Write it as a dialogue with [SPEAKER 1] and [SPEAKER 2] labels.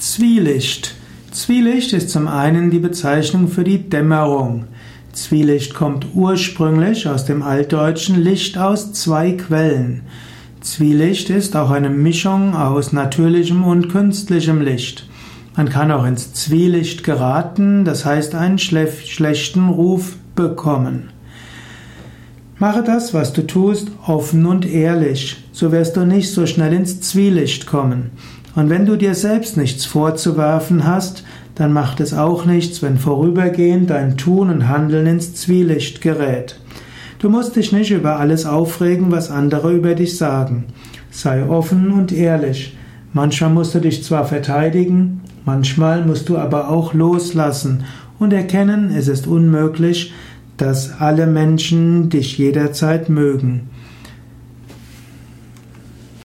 [SPEAKER 1] Zwielicht. Zwielicht ist zum einen die Bezeichnung für die Dämmerung. Zwielicht kommt ursprünglich aus dem altdeutschen Licht aus zwei Quellen. Zwielicht ist auch eine Mischung aus natürlichem und künstlichem Licht. Man kann auch ins Zwielicht geraten, das heißt einen schlechten Ruf bekommen. Mache das, was du tust, offen und ehrlich, so wirst du nicht so schnell ins Zwielicht kommen. Und wenn du dir selbst nichts vorzuwerfen hast, dann macht es auch nichts, wenn vorübergehend dein Tun und Handeln ins Zwielicht gerät. Du musst dich nicht über alles aufregen, was andere über dich sagen. Sei offen und ehrlich. Manchmal musst du dich zwar verteidigen, manchmal musst du aber auch loslassen und erkennen, es ist unmöglich, dass alle Menschen dich jederzeit mögen.